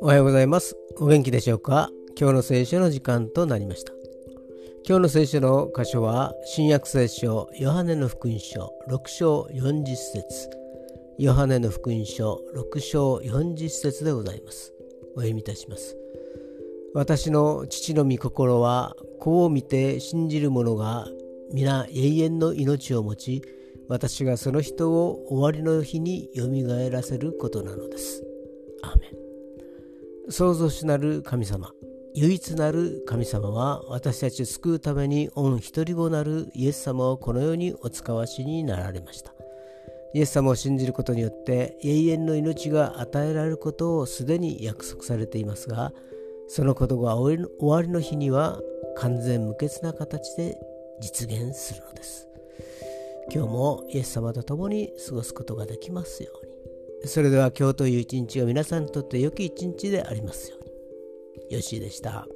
おはようございます。お元気でしょうか？今日の聖書の時間となりました。今日の聖書の箇所は新約聖書ヨハネの福音書6章40節。ヨハネの福音書6章40節でございます。お読みいたします。私の父の御心は子を見て信じる者が皆永遠の命を持ち私がその人を終わりの日によみがえらせることなのです。アーメン。創造主なる神様唯一なる神様は私たちを救うために御一人子なるイエス様をこの世にお使わしになられました。イエス様を信じることによって永遠の命が与えられることをすでに約束されていますがそのことが終わりの日には完全無欠な形で実現するのです今日もイエス様と共に過ごすことができますようにそれでは今日という一日が皆さんにとって良き一日でありますように。よしでした。